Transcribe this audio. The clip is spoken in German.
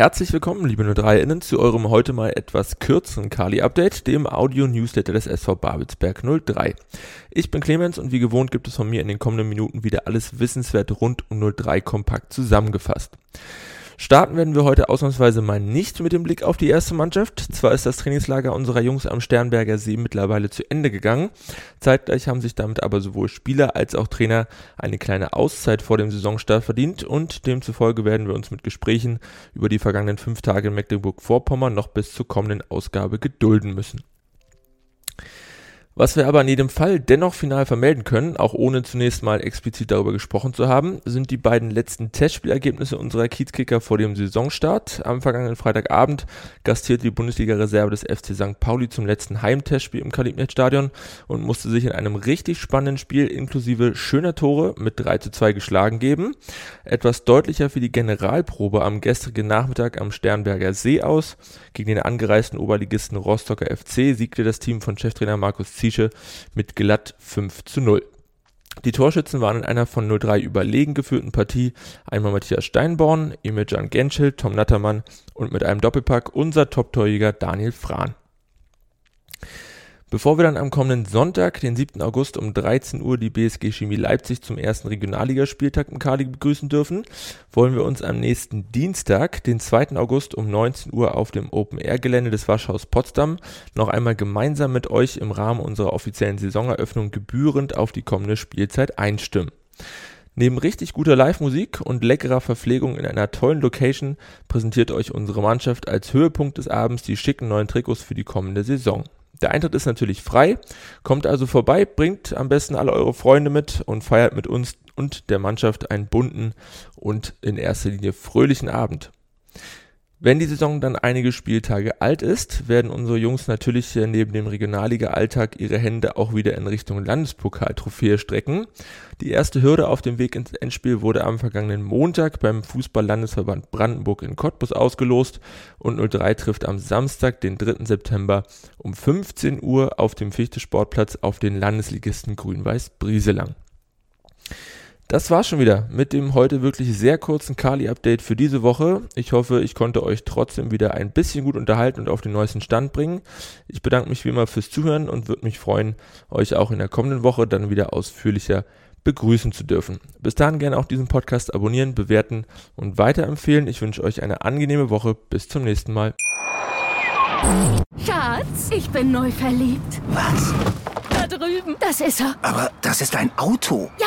Herzlich willkommen, liebe 03-Innen, zu eurem heute mal etwas kürzeren Kali-Update, dem Audio-Newsletter des SV Babelsberg 03. Ich bin Clemens und wie gewohnt gibt es von mir in den kommenden Minuten wieder alles Wissenswerte rund um 03 kompakt zusammengefasst. Starten werden wir heute ausnahmsweise mal nicht mit dem Blick auf die erste Mannschaft. Zwar ist das Trainingslager unserer Jungs am Sternberger See mittlerweile zu Ende gegangen. Zeitgleich haben sich damit aber sowohl Spieler als auch Trainer eine kleine Auszeit vor dem Saisonstart verdient und demzufolge werden wir uns mit Gesprächen über die vergangenen fünf Tage in Mecklenburg-Vorpommern noch bis zur kommenden Ausgabe gedulden müssen. Was wir aber in jedem Fall dennoch final vermelden können, auch ohne zunächst mal explizit darüber gesprochen zu haben, sind die beiden letzten Testspielergebnisse unserer Kiezkicker vor dem Saisonstart. Am vergangenen Freitagabend gastierte die Bundesliga-Reserve des FC St. Pauli zum letzten Heimtestspiel im Kalibnet-Stadion und musste sich in einem richtig spannenden Spiel inklusive schöner Tore mit 3 zu 2 geschlagen geben. Etwas deutlicher für die Generalprobe am gestrigen Nachmittag am Sternberger See aus. Gegen den angereisten Oberligisten Rostocker FC siegte das Team von Cheftrainer Markus Ziesche mit glatt 5 zu 0. Die Torschützen waren in einer von 0-3 überlegen geführten Partie einmal Matthias Steinborn, Emiljan Genschel, Tom Nattermann und mit einem Doppelpack unser Top-Torjäger Daniel Frahn. Bevor wir dann am kommenden Sonntag, den 7. August um 13 Uhr die BSG Chemie Leipzig zum ersten Regionalligaspieltag im Kali begrüßen dürfen, wollen wir uns am nächsten Dienstag, den 2. August um 19 Uhr auf dem Open-Air-Gelände des Waschhaus Potsdam noch einmal gemeinsam mit euch im Rahmen unserer offiziellen Saisoneröffnung gebührend auf die kommende Spielzeit einstimmen. Neben richtig guter Live-Musik und leckerer Verpflegung in einer tollen Location präsentiert euch unsere Mannschaft als Höhepunkt des Abends die schicken neuen Trikots für die kommende Saison. Der Eintritt ist natürlich frei. Kommt also vorbei, bringt am besten alle eure Freunde mit und feiert mit uns und der Mannschaft einen bunten und in erster Linie fröhlichen Abend. Wenn die Saison dann einige Spieltage alt ist, werden unsere Jungs natürlich neben dem Regionalliga-Alltag ihre Hände auch wieder in Richtung Landespokal-Trophäe strecken. Die erste Hürde auf dem Weg ins Endspiel wurde am vergangenen Montag beim Fußball-Landesverband Brandenburg in Cottbus ausgelost und 03 trifft am Samstag, den 3. September um 15 Uhr auf dem Fichte-Sportplatz auf den Landesligisten Grün-Weiß Brieselang. Das war's schon wieder mit dem heute wirklich sehr kurzen Kali-Update für diese Woche. Ich hoffe, ich konnte euch trotzdem wieder ein bisschen gut unterhalten und auf den neuesten Stand bringen. Ich bedanke mich wie immer fürs Zuhören und würde mich freuen, euch auch in der kommenden Woche dann wieder ausführlicher begrüßen zu dürfen. Bis dahin gerne auch diesen Podcast abonnieren, bewerten und weiterempfehlen. Ich wünsche euch eine angenehme Woche. Bis zum nächsten Mal. Schatz, ich bin neu verliebt. Was? Da drüben. Das ist er. Aber das ist ein Auto. Ja,